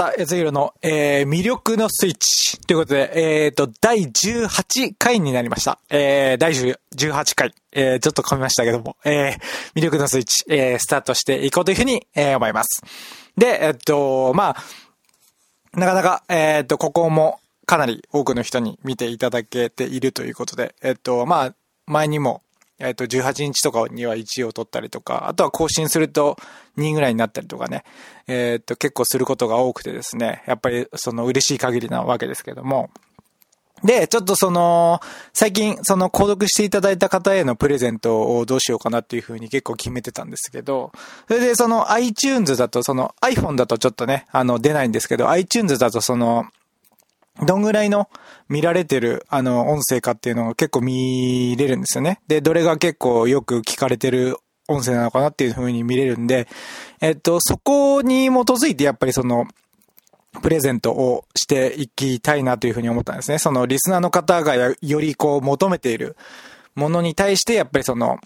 田康弘の、えー、魅力のスイッチ。ということで、えっ、ー、と、第18回になりました。えー、第18回。えー、ちょっと噛みましたけども、えー、魅力のスイッチ、えー、スタートしていこうというふうに、えー、思います。で、えっと、まあ、なかなか、えっと、ここもかなり多くの人に見ていただけているということで、えっと、まあ、前にも、えっ、と、18日とかには1位を取ったりとか、あとは更新すると2位ぐらいになったりとかね、えっ、と、結構することが多くてですね、やっぱりその嬉しい限りなわけですけども、で、ちょっとその、最近、その購読していただいた方へのプレゼントをどうしようかなっていうふうに結構決めてたんですけど、それでその iTunes だと、その iPhone だとちょっとね、あの出ないんですけど、iTunes だとその、どんぐらいの見られてる、あの、音声かっていうのが結構見れるんですよね。で、どれが結構よく聞かれてる音声なのかなっていう風に見れるんで、えっと、そこに基づいてやっぱりその、プレゼントをしていきたいなというふうに思ったんですね。そのリスナーの方がよりこう求めているものに対してやっぱりその、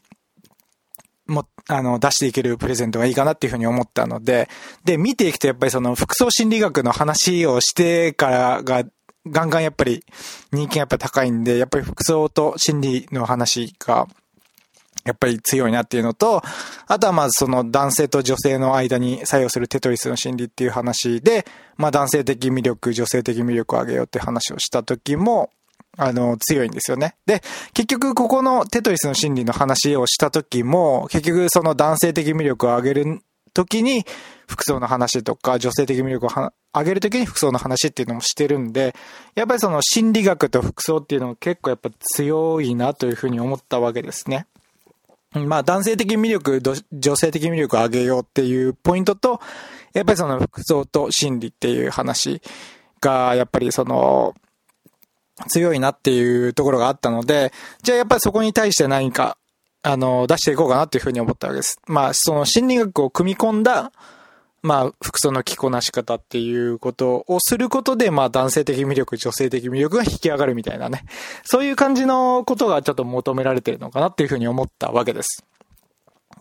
も、あの、出していけるプレゼントがいいかなっていうふうに思ったので、で、見ていくとやっぱりその服装心理学の話をしてからがガンガンやっぱり人気がやっぱ高いんで、やっぱり服装と心理の話が、やっぱり強いなっていうのと、あとはまずその男性と女性の間に作用するテトリスの心理っていう話で、まあ男性的魅力、女性的魅力を上げようって話をした時も、あの、強いんですよね。で、結局ここのテトリスの心理の話をした時も、結局その男性的魅力を上げる時に、服装の話とか、女性的魅力を上げる時に服装の話っていうのもしてるんで、やっぱりその心理学と服装っていうのも結構やっぱ強いなというふうに思ったわけですね。まあ男性的魅力、女性的魅力を上げようっていうポイントと、やっぱりその服装と心理っていう話が、やっぱりその、強いなっていうところがあったので、じゃあやっぱりそこに対して何か、あの、出していこうかなっていうふうに思ったわけです。まあ、その心理学を組み込んだ、まあ、服装の着こなし方っていうことをすることで、まあ、男性的魅力、女性的魅力が引き上がるみたいなね。そういう感じのことがちょっと求められてるのかなっていうふうに思ったわけです。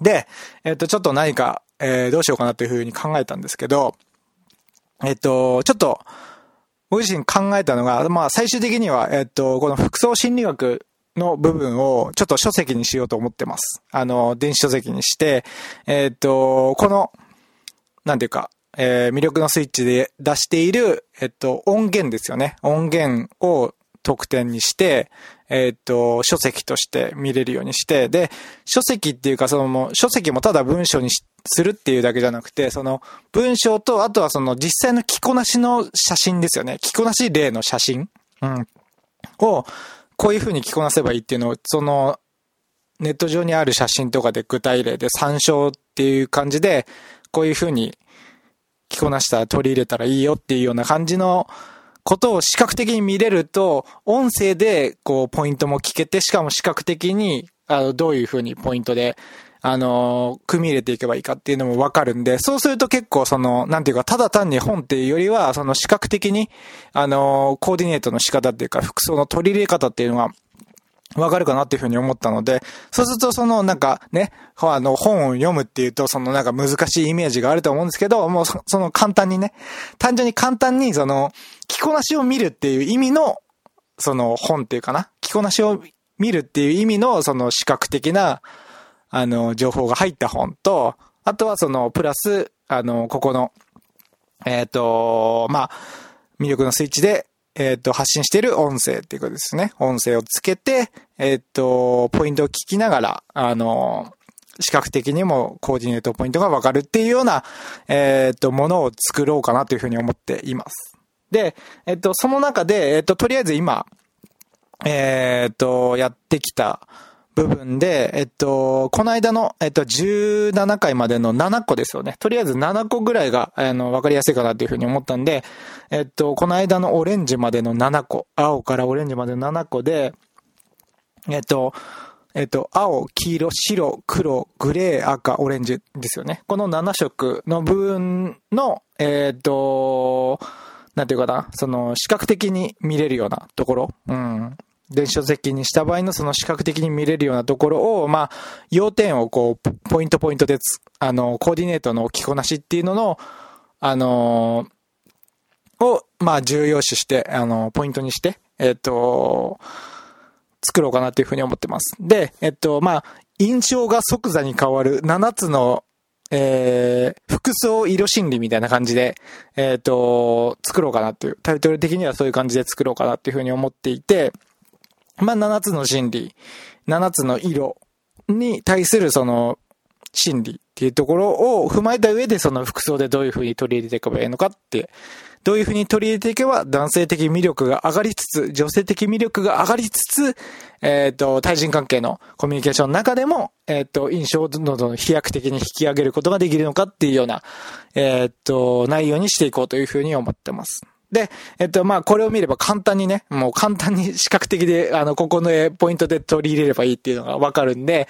で、えっ、と、ちょっと何か、えー、どうしようかなというふうに考えたんですけど、えっ、と、ちょっと、僕自身考えたのが、まあ、最終的には、えっ、と、この服装心理学の部分をちょっと書籍にしようと思ってます。あの、電子書籍にして、えっ、と、このなんていうか、えー、魅力のスイッチで出している、えっと、音源ですよね。音源を特典にして、えっと、書籍として見れるようにして、で、書籍っていうか、その、書籍もただ文章にしするっていうだけじゃなくて、その、文章と、あとはその、実際の着こなしの写真ですよね。着こなし例の写真うん。を、こういう風に着こなせばいいっていうのを、その、ネット上にある写真とかで具体例で参照っていう感じで、こういう風に着こなしたら取り入れたらいいよっていうような感じのことを視覚的に見れると、音声でこうポイントも聞けて、しかも視覚的にあのどういう風にポイントであの、組み入れていけばいいかっていうのもわかるんで、そうすると結構その、なんていうか、ただ単に本っていうよりは、その視覚的に、あの、コーディネートの仕方っていうか、服装の取り入れ方っていうのが、わかるかなっていうふうに思ったので、そうするとそのなんかね、あの本を読むっていうとそのなんか難しいイメージがあると思うんですけど、もうその簡単にね、単純に簡単にその着こなしを見るっていう意味のその本っていうかな、着こなしを見るっていう意味のその視覚的なあの情報が入った本と、あとはそのプラス、あの、ここの、えっ、ー、と、まあ、魅力のスイッチでえっ、ー、と、発信している音声っていうことですね。音声をつけて、えっ、ー、と、ポイントを聞きながら、あの、視覚的にもコーディネートポイントがわかるっていうような、えっ、と、ものを作ろうかなというふうに思っています。で、えっ、と、その中で、えっ、と、とりあえず今、えっ、と、やってきた、部分で、えっと、この間の、えっと、17回までの7個ですよね。とりあえず7個ぐらいが、あの、わかりやすいかなっていうふうに思ったんで、えっと、この間のオレンジまでの7個、青からオレンジまでの7個で、えっと、えっと、青、黄色、白、黒、グレー、赤、オレンジですよね。この7色の部分の、えっと、なんていうかな、その、視覚的に見れるようなところ、うん。電子書籍にした場合のその視覚的に見れるようなところを、まあ、要点をこう、ポイントポイントであの、コーディネートの着こなしっていうのの、あの、を、まあ、重要視して、あの、ポイントにして、えっと、作ろうかなというふうに思ってます。で、えっと、まあ、印象が即座に変わる7つの、えー、服装色心理みたいな感じで、えっ、と、作ろうかなっていう、タイトル的にはそういう感じで作ろうかなっていうふうに思っていて、まあ、7つの心理、7つの色に対するその、心理っていうところを踏まえた上でその服装でどういう風に取り入れていけばいいのかってどういうふうに取り入れていけば男性的魅力が上がりつつ、女性的魅力が上がりつつ、えっ、ー、と、対人関係のコミュニケーションの中でも、えっ、ー、と、印象をどんどん飛躍的に引き上げることができるのかっていうような、えっ、ー、と、内容にしていこうというふうに思ってます。で、えっと、まあ、これを見れば簡単にね、もう簡単に視覚的で、あの、ここのポイントで取り入れればいいっていうのがわかるんで、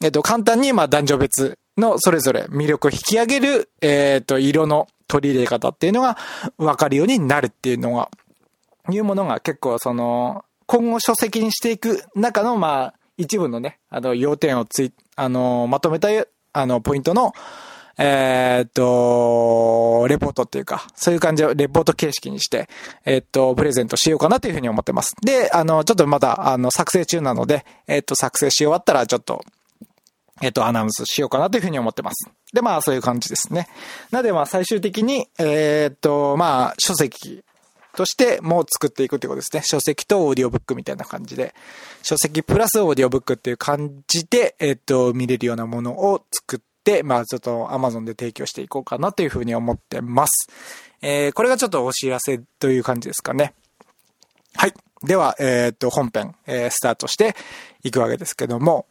えっと、簡単に、まあ、男女別のそれぞれ魅力を引き上げる、えっと、色の取り入れ方っていうのが分かるようになるっていうのが、いうものが結構その、今後書籍にしていく中の、まあ、一部のね、あの、要点をつい、あの、まとめた、あの、ポイントの、えー、っと、レポートっていうか、そういう感じをレポート形式にして、えー、っと、プレゼントしようかなというふうに思ってます。で、あの、ちょっとまだ、あの、作成中なので、えー、っと、作成し終わったら、ちょっと、えっと、アナウンスしようかなというふうに思ってます。で、まあ、そういう感じですね。なので、まあ、最終的に、え、っと、まあ、書籍としても作っていくってことですね。書籍とオーディオブックみたいな感じで、書籍プラスオーディオブックっていう感じで、えっと、見れるようなものを作っ、まあ、ちょっと Amazon で提供していこうかなというふうに思ってます。えー、これがちょっとお知らせという感じですかね。はい。では、えー、っと、本編、えー、スタートしていくわけですけども、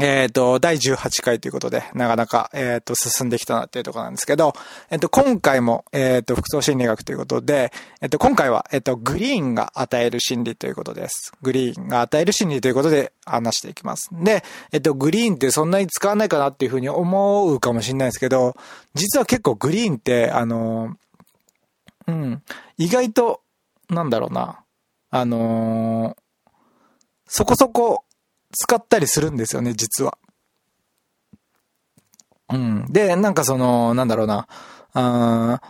えっ、ー、と、第18回ということで、なかなか、えっ、ー、と、進んできたなっていうところなんですけど、えっ、ー、と、今回も、えっ、と、服装心理学ということで、えっ、と、今回は、えっ、と、グリーンが与える心理ということです。グリーンが与える心理ということで話していきます。で、えっ、と、グリーンってそんなに使わないかなっていうふうに思うかもしれないですけど、実は結構グリーンって、あの、うん、意外と、なんだろうな、あのそこそこ使ったりするんですよね、実は。うん。で、なんかその、なんだろうな。あ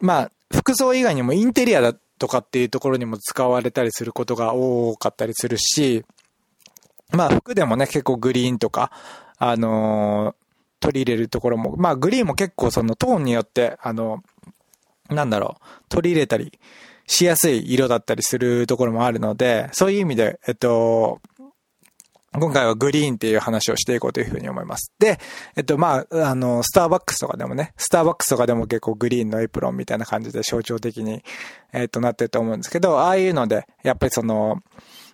まあ、服装以外にもインテリアだとかっていうところにも使われたりすることが多かったりするし、まあ服でもね、結構グリーンとか、あのー、取り入れるところも、まあグリーンも結構そのトーンによって、あの、なんだろう、取り入れたりしやすい色だったりするところもあるので、そういう意味で、えっと、今回はグリーンっていう話をしていこうというふうに思います。で、えっと、まあ、あの、スターバックスとかでもね、スターバックスとかでも結構グリーンのエプロンみたいな感じで象徴的に、えっと、なってると思うんですけど、ああいうので、やっぱりその、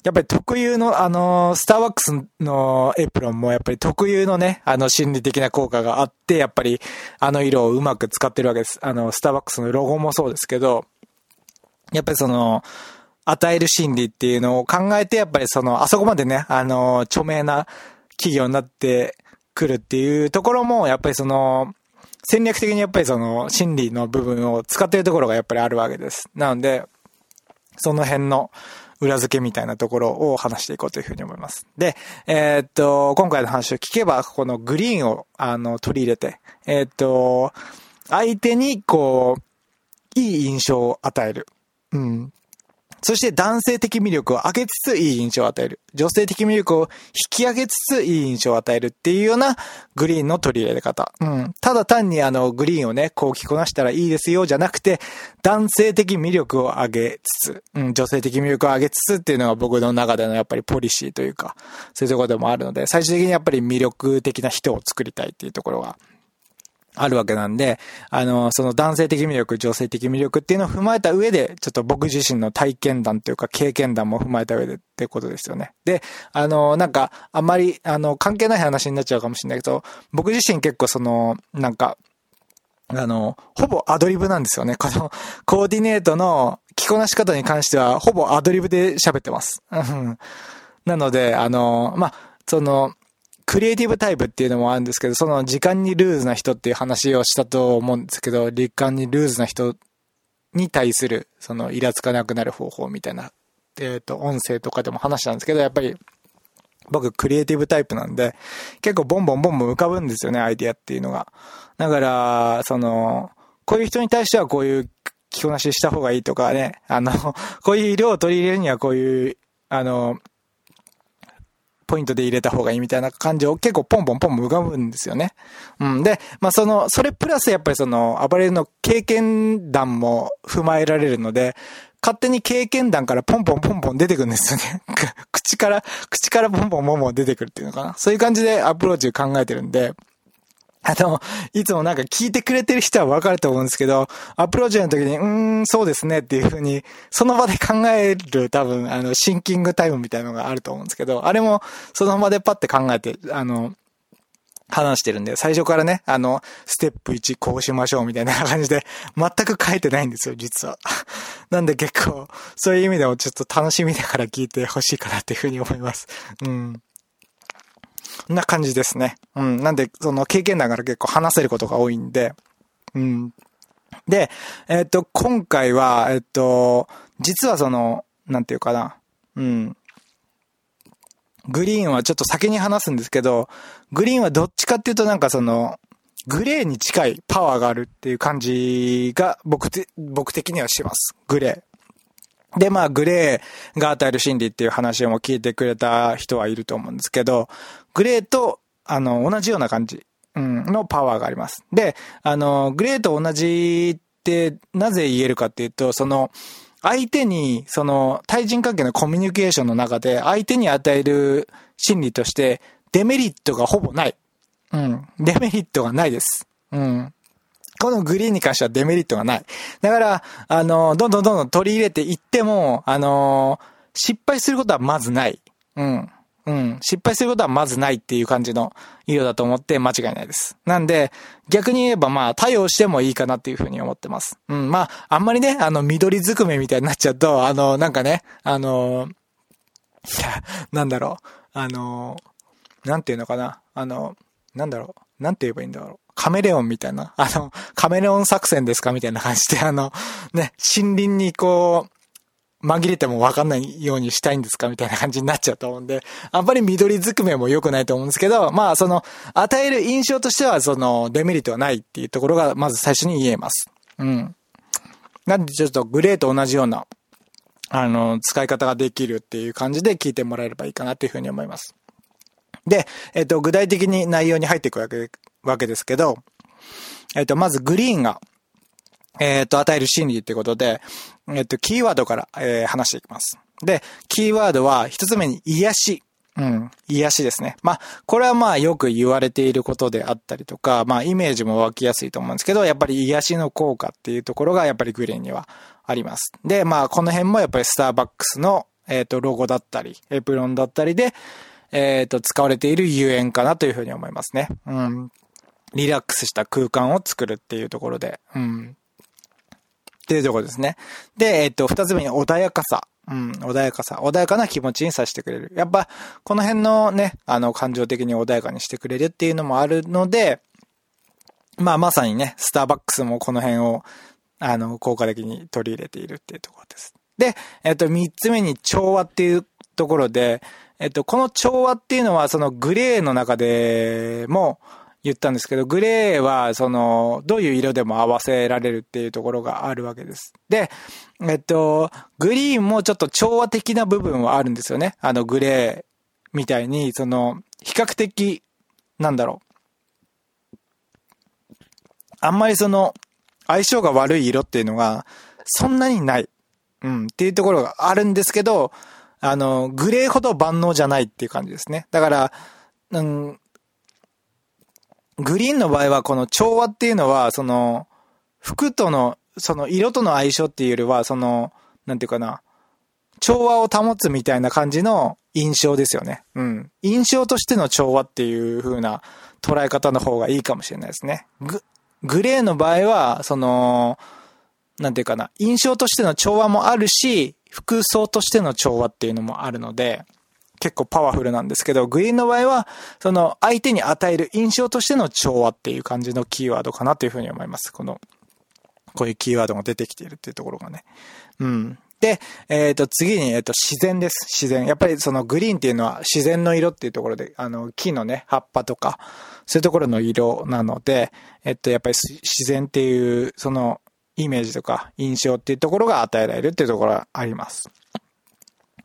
やっぱり特有の、あの、スターバックスのエプロンもやっぱり特有のね、あの心理的な効果があって、やっぱりあの色をうまく使ってるわけです。あの、スターバックスのロゴもそうですけど、やっぱりその、与える心理っていうのを考えて、やっぱりその、あそこまでね、あの、著名な企業になってくるっていうところも、やっぱりその、戦略的にやっぱりその、心理の部分を使ってるところがやっぱりあるわけです。なので、その辺の裏付けみたいなところを話していこうというふうに思います。で、えー、っと、今回の話を聞けば、このグリーンを、あの、取り入れて、えー、っと、相手に、こう、いい印象を与える。うん。そして男性的魅力を上げつついい印象を与える。女性的魅力を引き上げつついい印象を与えるっていうようなグリーンの取り入れ方。うん。ただ単にあのグリーンをね、こう着こなしたらいいですよじゃなくて、男性的魅力を上げつつ、うん、女性的魅力を上げつつっていうのが僕の中でのやっぱりポリシーというか、そういうところでもあるので、最終的にやっぱり魅力的な人を作りたいっていうところがあるわけなんで、あの、その男性的魅力、女性的魅力っていうのを踏まえた上で、ちょっと僕自身の体験談というか経験談も踏まえた上でってことですよね。で、あの、なんか、あんまり、あの、関係ない話になっちゃうかもしれないけど、僕自身結構その、なんか、あの、ほぼアドリブなんですよね。この、コーディネートの着こなし方に関しては、ほぼアドリブで喋ってます。なので、あの、まあ、その、クリエイティブタイプっていうのもあるんですけど、その時間にルーズな人っていう話をしたと思うんですけど、時間にルーズな人に対する、そのイラつかなくなる方法みたいな、えっ、ー、と、音声とかでも話したんですけど、やっぱり、僕クリエイティブタイプなんで、結構ボンボンボンボン浮かぶんですよね、アイディアっていうのが。だから、その、こういう人に対してはこういう着こなしした方がいいとかね、あの、こういう色を取り入れるにはこういう、あの、ポイントで入れた方がいいみたいな感じを結構ポンポンポン浮かぶんですよね。うん。で、まあその、それプラスやっぱりその、暴れるの経験談も踏まえられるので、勝手に経験談からポンポンポンポン出てくるんですよね。口から、口からポンポンポンポン出てくるっていうのかな。そういう感じでアプローチ考えてるんで、あの、いつもなんか聞いてくれてる人はわかると思うんですけど、アプローチの時に、うーん、そうですねっていう風に、その場で考える多分、あの、シンキングタイムみたいなのがあると思うんですけど、あれもその場でパッて考えて、あの、話してるんで、最初からね、あの、ステップ1こうしましょうみたいな感じで、全く書いてないんですよ、実は。なんで結構、そういう意味でもちょっと楽しみながら聞いてほしいかなっていうふうに思います。うん。な感じですね。うん。なんで、その経験談から結構話せることが多いんで、うん。で、えっ、と、今回は、えっ、と、実はその、なんていうかな、うん。グリーンはちょっと先に話すんですけど、グリーンはどっちかっていうとなんかその、グレーに近いパワーがあるっていう感じが僕て、僕的にはします。グレー。で、まあ、グレーが与える心理っていう話をも聞いてくれた人はいると思うんですけど、グレーと、あの、同じような感じ、うん、のパワーがあります。で、あの、グレーと同じってなぜ言えるかっていうと、その、相手に、その、対人関係のコミュニケーションの中で、相手に与える心理として、デメリットがほぼない。うん。デメリットがないです。うん。このグリーンに関してはデメリットがない。だから、あの、どんどんどんどん取り入れていっても、あの、失敗することはまずない。うん。うん。失敗することはまずないっていう感じの色だと思って間違いないです。なんで、逆に言えばまあ、対応してもいいかなっていうふうに思ってます。うん。まあ、あんまりね、あの、緑ずくめみたいになっちゃうと、あの、なんかね、あの、なんだろう。あの、なんていうのかな。あの、なんだろう。なんて言えばいいんだろう。カメレオンみたいな。あの、カメレオン作戦ですかみたいな感じで、あの、ね、森林にこう、紛れてもわかんないようにしたいんですかみたいな感じになっちゃうと思うんで、あんまり緑ずくめも良くないと思うんですけど、まあその、与える印象としてはその、デメリットはないっていうところがまず最初に言えます。うん。なんでちょっとグレーと同じような、あの、使い方ができるっていう感じで聞いてもらえればいいかなっていうふうに思います。で、えっと、具体的に内容に入っていくわけ、わけですけど、えっと、まずグリーンが、えっと、与える心理ってことで、えっと、キーワードから、えー、話していきます。で、キーワードは、一つ目に癒し。うん。癒しですね。まあ、これはまあよく言われていることであったりとか、まあイメージも湧きやすいと思うんですけど、やっぱり癒しの効果っていうところがやっぱりグレーンにはあります。で、まあこの辺もやっぱりスターバックスの、えっ、ー、と、ロゴだったり、エプロンだったりで、えっ、ー、と、使われているゆえんかなというふうに思いますね。うん。リラックスした空間を作るっていうところで、うん。っていうところですね。で、えっと、二つ目に穏やかさ。うん、穏やかさ。穏やかな気持ちにさせてくれる。やっぱ、この辺のね、あの、感情的に穏やかにしてくれるっていうのもあるので、まあ、まさにね、スターバックスもこの辺を、あの、効果的に取り入れているっていうところです。で、えっと、三つ目に調和っていうところで、えっと、この調和っていうのは、そのグレーの中でも、言ったんですけど、グレーは、その、どういう色でも合わせられるっていうところがあるわけです。で、えっと、グリーンもちょっと調和的な部分はあるんですよね。あの、グレーみたいに、その、比較的、なんだろう。あんまりその、相性が悪い色っていうのが、そんなにない。うん、っていうところがあるんですけど、あの、グレーほど万能じゃないっていう感じですね。だから、うん、グリーンの場合はこの調和っていうのは、その、服との、その色との相性っていうよりは、その、なんていうかな、調和を保つみたいな感じの印象ですよね。うん。印象としての調和っていう風な捉え方の方がいいかもしれないですね。グ、グレーの場合は、その、なんていうかな、印象としての調和もあるし、服装としての調和っていうのもあるので、結構パワフルなんですけど、グリーンの場合は、その相手に与える印象としての調和っていう感じのキーワードかなというふうに思います。この、こういうキーワードが出てきているっていうところがね。うん。で、えっ、ー、と、次に、えっ、ー、と、自然です。自然。やっぱりそのグリーンっていうのは自然の色っていうところで、あの、木のね、葉っぱとか、そういうところの色なので、えっと、やっぱり自然っていう、その、イメージとか印象っていうところが与えられるっていうところがあります。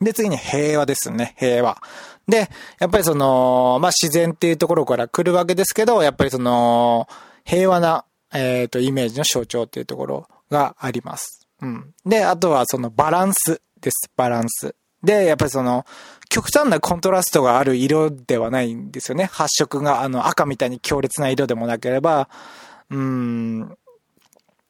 で、次に平和ですね。平和。で、やっぱりその、まあ、自然っていうところから来るわけですけど、やっぱりその、平和な、えっ、ー、と、イメージの象徴っていうところがあります。うん。で、あとはそのバランスです。バランス。で、やっぱりその、極端なコントラストがある色ではないんですよね。発色が、あの、赤みたいに強烈な色でもなければ、うーん、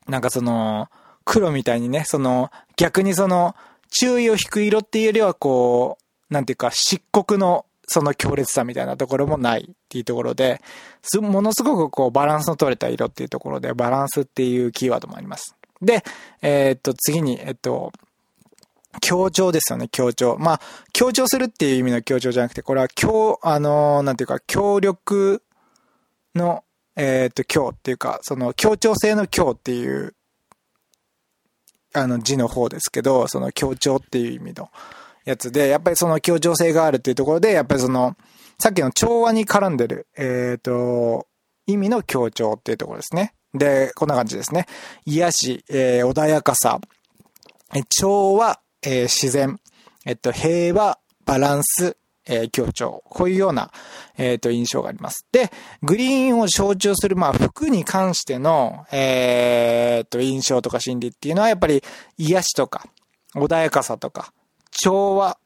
なんかその、黒みたいにね、その、逆にその、注意を引く色っていうよりは、こう、なんていうか、漆黒のその強烈さみたいなところもないっていうところで、ものすごくこうバランスの取れた色っていうところで、バランスっていうキーワードもあります。で、えー、っと、次に、えっと、強調ですよね、強調。まあ、強調するっていう意味の強調じゃなくて、これは強、あのー、なんていうか、協力の、えー、っと、強っていうか、その協調性の強っていうあの字の方ですけど、その協調っていう意味のやつで、やっぱりその協調性があるっていうところで、やっぱりその、さっきの調和に絡んでる、えっ、ー、と、意味の協調っていうところですね。で、こんな感じですね。癒し、えー、穏やかさ、調和、えー、自然、えっと、平和、バランス、えー、強調。こういうような、えっ、ー、と、印象があります。で、グリーンを象徴する、まあ、服に関しての、えっ、ー、と、印象とか心理っていうのは、やっぱり、癒しとか、穏やかさとか、調和、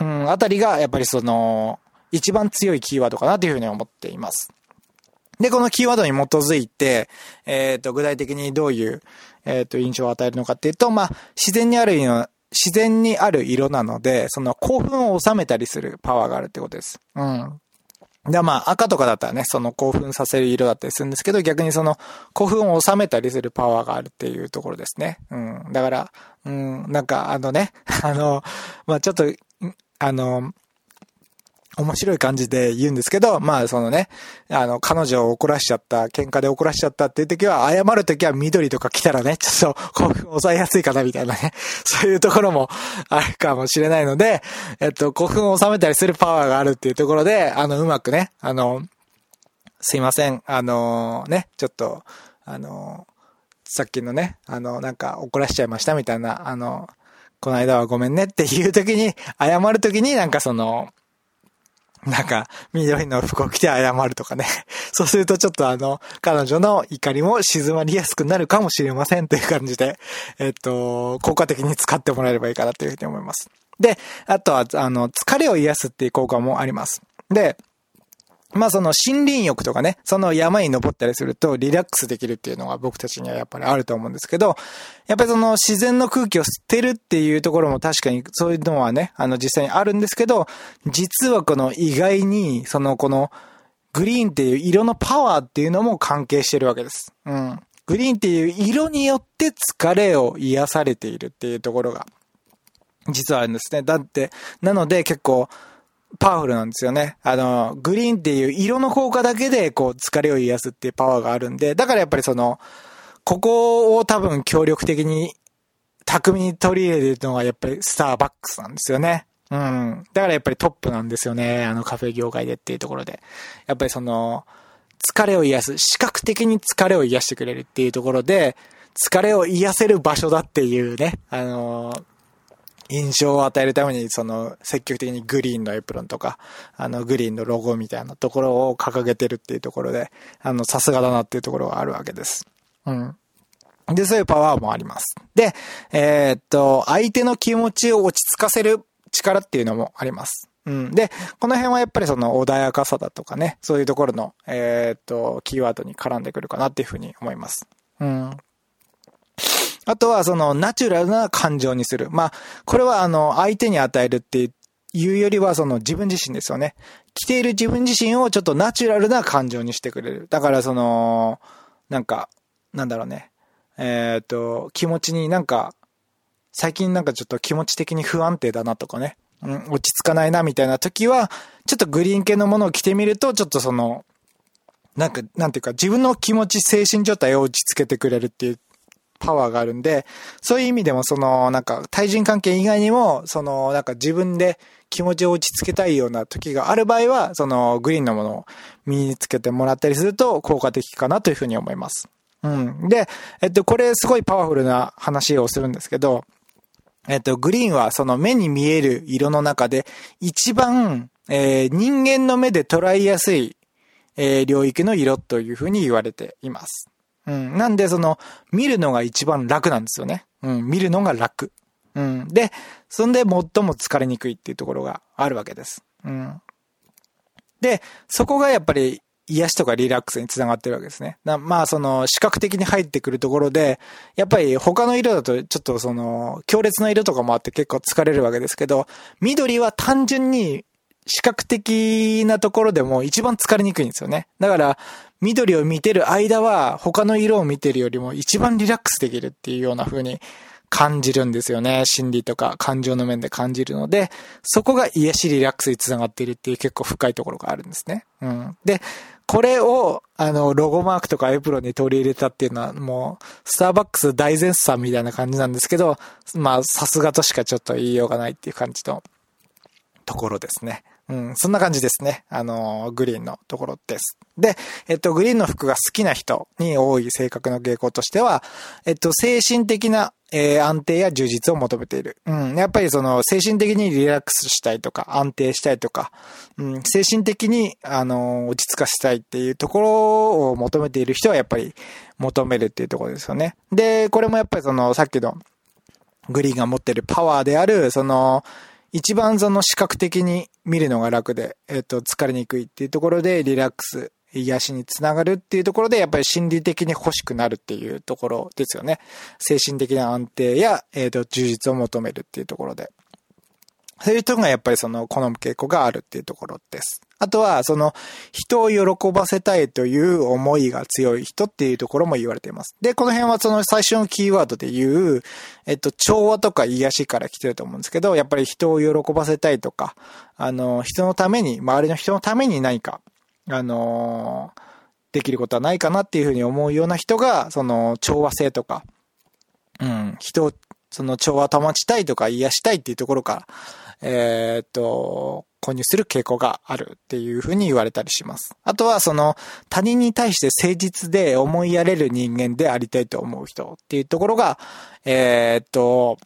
うん、あたりが、やっぱりその、一番強いキーワードかなというふうに思っています。で、このキーワードに基づいて、えっ、と、具体的にどういう、えっ、と、印象を与えるのかっていうと、まあ、自然にある自然にある色なので、その興奮を収めたりするパワーがあるってことです。うん。で、まあ、赤とかだったらね、その興奮させる色だったりするんですけど、逆にその興奮を収めたりするパワーがあるっていうところですね。うん。だから、うん、なんかあのね、あの、まあちょっと、あの、面白い感じで言うんですけど、まあそのね、あの、彼女を怒らしちゃった、喧嘩で怒らしちゃったっていう時は、謝る時は緑とか来たらね、ちょっと興奮抑えやすいかなみたいなね、そういうところもあるかもしれないので、えっと、興奮を収めたりするパワーがあるっていうところで、あの、うまくね、あの、すいません、あのね、ちょっと、あのさっきのね、あの、なんか怒らしちゃいましたみたいな、あの、この間はごめんねっていう時に、謝る時になんかその、なんか、緑の服を着て謝るとかね。そうするとちょっとあの、彼女の怒りも静まりやすくなるかもしれませんという感じで、えっと、効果的に使ってもらえればいいかなというふうに思います。で、あとは、あの、疲れを癒すっていう効果もあります。で、まあその森林浴とかね、その山に登ったりするとリラックスできるっていうのが僕たちにはやっぱりあると思うんですけど、やっぱりその自然の空気を吸ってるっていうところも確かにそういうのはね、あの実際にあるんですけど、実はこの意外に、そのこのグリーンっていう色のパワーっていうのも関係してるわけです。うん。グリーンっていう色によって疲れを癒されているっていうところが、実はあるんですね。だって、なので結構、パワフルなんですよね。あの、グリーンっていう色の効果だけで、こう、疲れを癒すっていうパワーがあるんで、だからやっぱりその、ここを多分協力的に、巧みに取り入れてるのがやっぱりスターバックスなんですよね。うん。だからやっぱりトップなんですよね。あのカフェ業界でっていうところで。やっぱりその、疲れを癒す、視覚的に疲れを癒してくれるっていうところで、疲れを癒せる場所だっていうね、あのー、印象を与えるために、その、積極的にグリーンのエプロンとか、あの、グリーンのロゴみたいなところを掲げてるっていうところで、あの、さすがだなっていうところがあるわけです。うん。で、そういうパワーもあります。で、えー、っと、相手の気持ちを落ち着かせる力っていうのもあります。うん。で、この辺はやっぱりその穏やかさだとかね、そういうところの、えー、っと、キーワードに絡んでくるかなっていうふうに思います。うん。あとはそのナチュラルな感情にする。まあ、これはあの、相手に与えるっていうよりはその自分自身ですよね。着ている自分自身をちょっとナチュラルな感情にしてくれる。だからその、なんか、なんだろうね。えっ、と、気持ちになんか、最近なんかちょっと気持ち的に不安定だなとかね。うん、落ち着かないなみたいな時は、ちょっとグリーン系のものを着てみると、ちょっとその、なんか、なんていうか、自分の気持ち、精神状態を落ち着けてくれるっていうパワーがあるんで、そういう意味でもその、なんか対人関係以外にも、その、なんか自分で気持ちを落ち着けたいような時がある場合は、そのグリーンのものを身につけてもらったりすると効果的かなというふうに思います。うん。で、えっと、これすごいパワフルな話をするんですけど、えっと、グリーンはその目に見える色の中で一番、えー、人間の目で捉えやすい、えー、領域の色というふうに言われています。うん。なんでその、見るのが一番楽なんですよね。うん。見るのが楽。うん。で、そんで最も疲れにくいっていうところがあるわけです。うん。で、そこがやっぱり癒しとかリラックスにつながってるわけですね。まあ、その、視覚的に入ってくるところで、やっぱり他の色だと、ちょっとその、強烈な色とかもあって結構疲れるわけですけど、緑は単純に視覚的なところでも一番疲れにくいんですよね。だから、緑を見てる間は、他の色を見てるよりも一番リラックスできるっていうような風に感じるんですよね。心理とか感情の面で感じるので、そこが癒しリラックスにつながっているっていう結構深いところがあるんですね。うん。で、これを、あの、ロゴマークとかエプロンに取り入れたっていうのは、もう、スターバックス大絶賛みたいな感じなんですけど、まあ、さすがとしかちょっと言いようがないっていう感じのところですね。うん、そんな感じですね。あの、グリーンのところです。で、えっと、グリーンの服が好きな人に多い性格の傾向としては、えっと、精神的な、えー、安定や充実を求めている。うん。やっぱりその、精神的にリラックスしたいとか、安定したいとか、うん、精神的に、あの、落ち着かせたいっていうところを求めている人はやっぱり求めるっていうところですよね。で、これもやっぱりその、さっきの、グリーンが持ってるパワーである、その、一番その視覚的に見るのが楽で、えっと、疲れにくいっていうところでリラックス、癒しにつながるっていうところで、やっぱり心理的に欲しくなるっていうところですよね。精神的な安定や、えっ、と、充実を求めるっていうところで。そういう人がやっぱりその好む傾向があるっていうところです。あとは、その、人を喜ばせたいという思いが強い人っていうところも言われています。で、この辺はその最初のキーワードで言う、えっと、調和とか癒しから来てると思うんですけど、やっぱり人を喜ばせたいとか、あの、人のために、周りの人のために何か、あのできることはないかなっていうふうに思うような人が、その、調和性とか、うん、人を、その調和保ちたいとか癒したいっていうところから、えー、っと、購入する傾向があるっていうふうに言われたりします。あとはその他人に対して誠実で思いやれる人間でありたいと思う人っていうところが、えー、っと、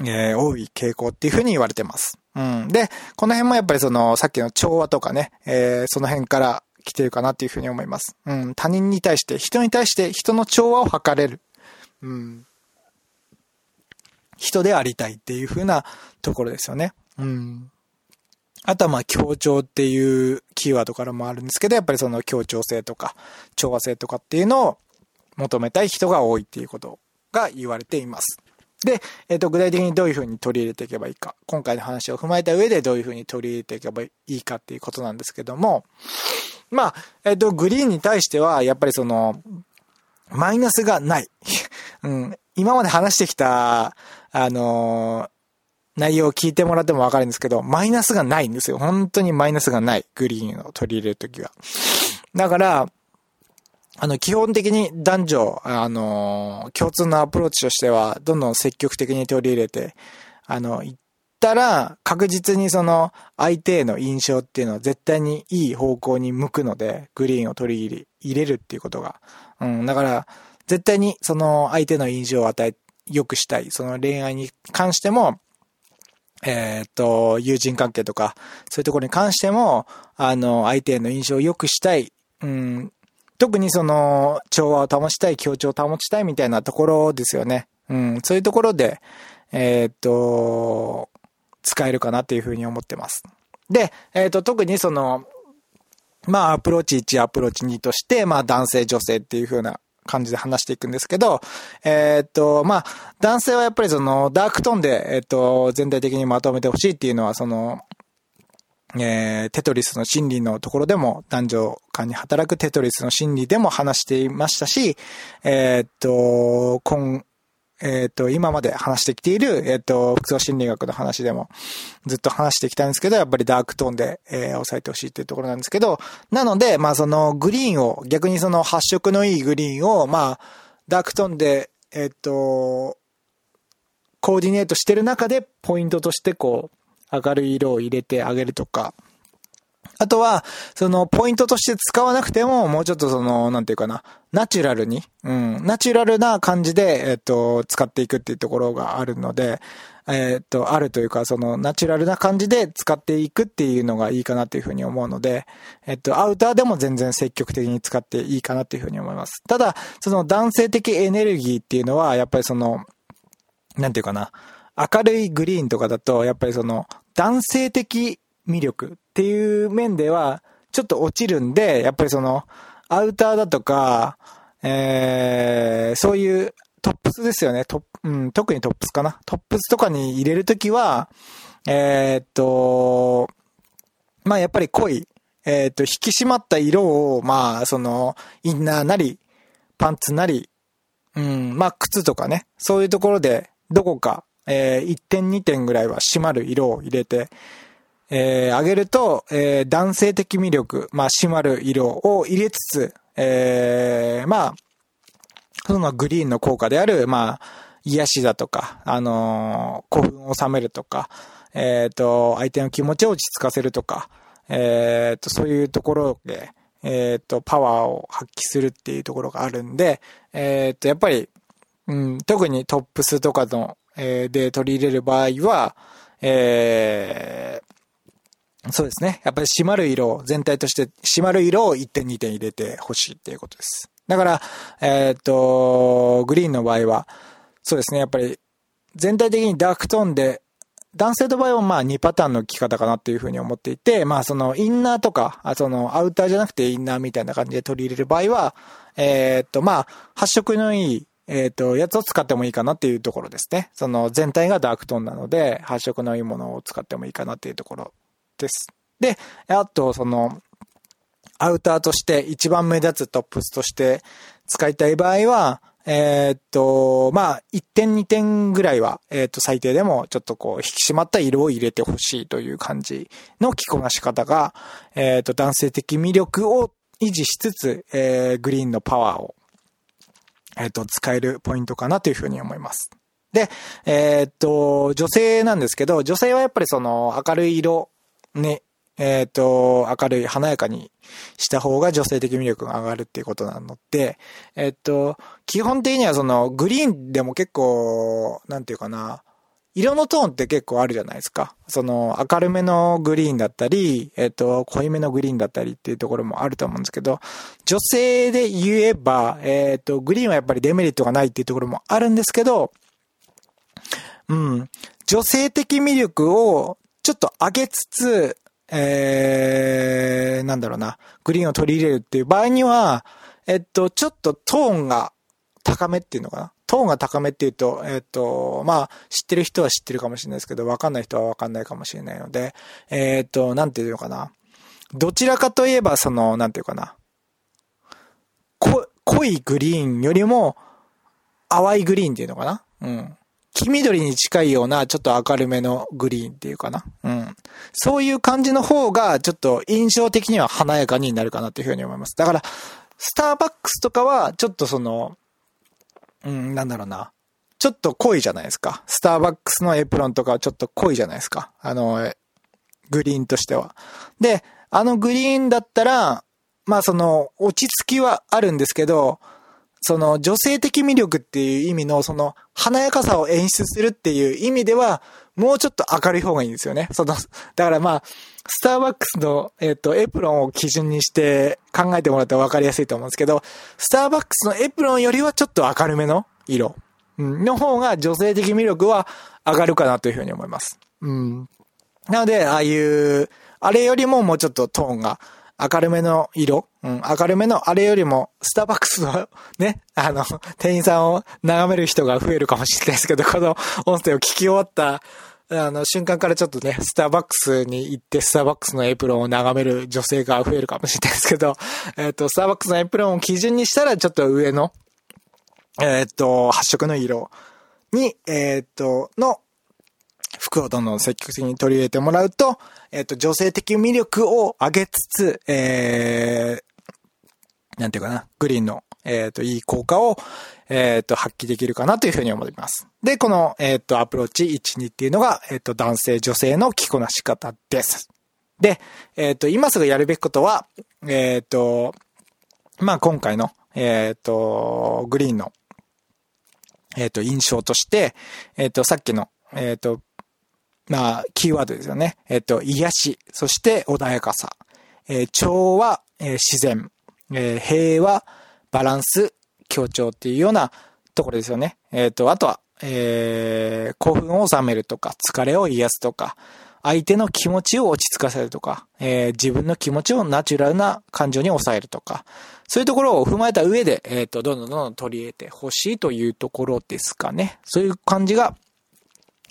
えー、多い傾向っていうふうに言われてます。うん。で、この辺もやっぱりその、さっきの調和とかね、えー、その辺から来てるかなっていうふうに思います。うん。他人に対して、人に対して人の調和を図れる。うん。人でありたいっていう風なところですよね。うん。あとはまあ協調っていうキーワードからもあるんですけど、やっぱりその協調性とか調和性とかっていうのを求めたい人が多いっていうことが言われています。で、えっ、ー、と、具体的にどういう風に取り入れていけばいいか。今回の話を踏まえた上でどういう風に取り入れていけばいいかっていうことなんですけども、まあ、えっ、ー、と、グリーンに対しては、やっぱりその、マイナスがない。うん。今まで話してきた、あの、内容を聞いてもらってもわかるんですけど、マイナスがないんですよ。本当にマイナスがない。グリーンを取り入れるときは。だから、あの、基本的に男女、あの、共通のアプローチとしては、どんどん積極的に取り入れて、あの、行ったら、確実にその、相手への印象っていうのは絶対にいい方向に向くので、グリーンを取り入れ、入れるっていうことが。うん、だから、絶対にその相手の印象を与え、良くしたい。その恋愛に関しても、えっ、と、友人関係とか、そういうところに関しても、あの、相手への印象を良くしたい。うん、特にその、調和を保ちたい、協調を保ちたいみたいなところですよね。うん、そういうところで、えっ、と、使えるかなっていうふうに思ってます。で、えっ、と、特にその、まあ、アプローチ1、アプローチ2として、まあ、男性、女性っていう風な感じで話していくんですけど、えー、っと、まあ、男性はやっぱりその、ダークトーンで、えー、っと、全体的にまとめてほしいっていうのは、その、えー、テトリスの心理のところでも、男女間に働くテトリスの心理でも話していましたし、えー、っと、今、えっ、ー、と、今まで話してきている、えっ、ー、と、服装心理学の話でもずっと話してきたんですけど、やっぱりダークトーンで、えー、抑えてほしいっていうところなんですけど、なので、まあそのグリーンを、逆にその発色のいいグリーンを、まあ、ダークトーンで、えっ、ー、と、コーディネートしてる中で、ポイントとしてこう、明るい色を入れてあげるとか、あとは、その、ポイントとして使わなくても、もうちょっとその、なんていうかな、ナチュラルに、うん、ナチュラルな感じで、えっと、使っていくっていうところがあるので、えっと、あるというか、その、ナチュラルな感じで使っていくっていうのがいいかなっていうふうに思うので、えっと、アウターでも全然積極的に使っていいかなっていうふうに思います。ただ、その男性的エネルギーっていうのは、やっぱりその、なんていうかな、明るいグリーンとかだと、やっぱりその、男性的魅力っていう面では、ちょっと落ちるんで、やっぱりその、アウターだとか、えー、そういうトップスですよね。トうん、特にトップスかな。トップスとかに入れるときは、えー、っと、まあやっぱり濃い、えー、っと、引き締まった色を、まあ、その、インナーなり、パンツなり、うん、まあ靴とかね、そういうところで、どこか、えー、1点2点ぐらいは締まる色を入れて、えー、上げると、えー、男性的魅力、まあ、締まる色を入れつつ、えー、まあ、そのグリーンの効果である、まあ、癒しだとか、あのー、興奮を収めるとか、えっ、ー、と、相手の気持ちを落ち着かせるとか、えっ、ー、と、そういうところで、えっ、と、パワーを発揮するっていうところがあるんで、えっ、と、やっぱり、うん、特にトップスとかの、えで取り入れる場合は、えそうですね。やっぱり締まる色全体として締まる色を1点2点入れてほしいっていうことです。だから、えー、っと、グリーンの場合は、そうですね、やっぱり全体的にダークトーンで、男性の場合はまあ2パターンの着方かなっていうふうに思っていて、まあそのインナーとか、そのアウターじゃなくてインナーみたいな感じで取り入れる場合は、えー、っとまあ発色のいい、え、っと、やつを使ってもいいかなっていうところですね。その全体がダークトーンなので、発色のいいものを使ってもいいかなっていうところです。で、あとその、アウターとして一番目立つトップスとして使いたい場合は、え、っと、まあ、1点2点ぐらいは、えー、っと、最低でもちょっとこう、引き締まった色を入れてほしいという感じの着こなし方が、えー、っと、男性的魅力を維持しつつ、えー、グリーンのパワーを、えっと、使えるポイントかなというふうに思います。で、えっと、女性なんですけど、女性はやっぱりその明るい色、ね、えっ、ー、と、明るい、華やかにした方が女性的魅力が上がるっていうことなので、えっ、ー、と、基本的にはその、グリーンでも結構、なんていうかな、色のトーンって結構あるじゃないですか。その、明るめのグリーンだったり、えっ、ー、と、濃いめのグリーンだったりっていうところもあると思うんですけど、女性で言えば、えっ、と、グリーンはやっぱりデメリットがないっていうところもあるんですけど、うん、女性的魅力をちょっと上げつつ、えー、なんだろうな、グリーンを取り入れるっていう場合には、えっと、ちょっとトーンが高めっていうのかな。トーンが高めっていうと、えっと、まあ、知ってる人は知ってるかもしれないですけど、わかんない人はわかんないかもしれないので、えっと、なんていうのかな。どちらかといえば、その、なんていうかな。濃いグリーンよりも、淡いグリーンっていうのかな。うん。黄緑に近いような、ちょっと明るめのグリーンっていうかな。うん。そういう感じの方が、ちょっと印象的には華やかになるかなっていうふうに思います。だから、スターバックスとかは、ちょっとその、うん、なんだろうな。ちょっと濃いじゃないですか。スターバックスのエプロンとかはちょっと濃いじゃないですか。あの、グリーンとしては。で、あのグリーンだったら、まあその、落ち着きはあるんですけど、その女性的魅力っていう意味のその華やかさを演出するっていう意味では、もうちょっと明るい方がいいんですよね。その、だからまあ、スターバックスの、えっ、ー、と、エプロンを基準にして考えてもらったら分かりやすいと思うんですけど、スターバックスのエプロンよりはちょっと明るめの色の方が女性的魅力は上がるかなというふうに思います。うん。なので、ああいう、あれよりももうちょっとトーンが明るめの色、うん、明るめのあれよりも、スターバックスの ね、あの、店員さんを眺める人が増えるかもしれないですけど、この音声を聞き終わった、あの、瞬間からちょっとね、スターバックスに行って、スターバックスのエプロンを眺める女性が増えるかもしれないですけど、えっ、ー、と、スターバックスのエプロンを基準にしたら、ちょっと上の、えっ、ー、と、発色の色に、えっ、ー、と、の服をどんどん積極的に取り入れてもらうと、えっ、と、女性的魅力を上げつつ、えー、なんていうかな、グリーンの、えっ、と、いい効果を、えっ、と、発揮できるかなというふうに思います。で、この、えっ、と、アプローチ1、2っていうのが、えっ、と、男性、女性の着こなし方です。で、えっ、と、今すぐやるべきことは、えっ、と、まあ、今回の、えっ、と、グリーンの、えっ、と、印象として、えっ、と、さっきの、えっ、と、まあ、キーワードですよね。えっ、と、癒し、そして穏やかさ。えー、調和、えー、自然、えー、平和、バランス、協調っていうようなところですよね。えっ、と、あとは、えー、興奮を収めるとか、疲れを癒すとか、相手の気持ちを落ち着かせるとか、えー、自分の気持ちをナチュラルな感情に抑えるとか、そういうところを踏まえた上で、えっ、と、どんどんどんどん取り入れてほしいというところですかね。そういう感じが、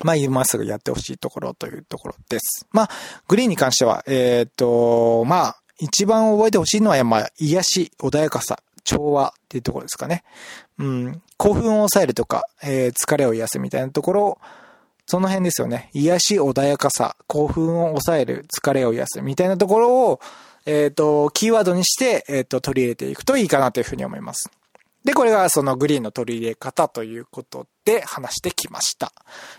まあ、今すぐやってほしいところというところです。まあ、グリーンに関しては、えっ、ー、と、まあ、一番覚えてほしいのは、まあ、癒し、穏やかさ、調和っていうところですかね。うん。興奮を抑えるとか、えー、疲れを癒すみたいなところを、その辺ですよね。癒し、穏やかさ、興奮を抑える、疲れを癒すみたいなところを、えっ、ー、と、キーワードにして、えっ、ー、と、取り入れていくといいかなというふうに思います。で、これがそのグリーンの取り入れ方ということで話してきました。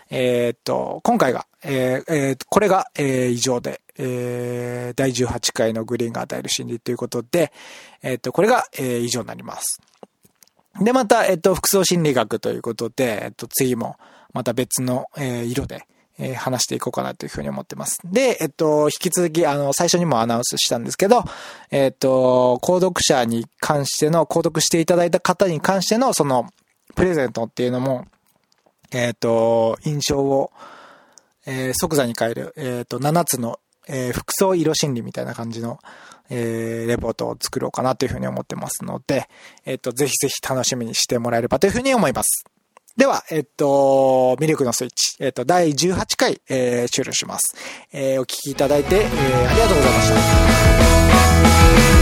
えっ、と、今回が、えーえー、これが、えー、以上で、えー、第18回のグリーンが与える心理ということで、えっ、と、これが、えー、以上になります。で、また、えっ、と、服装心理学ということで、えっ、と、次も、また別の、えー、色で、え、話していこうかなというふうに思ってます。で、えっと、引き続き、あの、最初にもアナウンスしたんですけど、えっと、購読者に関しての、購読していただいた方に関しての、その、プレゼントっていうのも、えっと、印象を、えー、即座に変える、えっと、7つの、えー、服装色心理みたいな感じの、えー、レポートを作ろうかなというふうに思ってますので、えっと、ぜひぜひ楽しみにしてもらえればというふうに思います。では、えっと、魅力のスイッチ、えっと、第18回、えー、終了します。えー、お聴きいただいて、えー、ありがとうございました。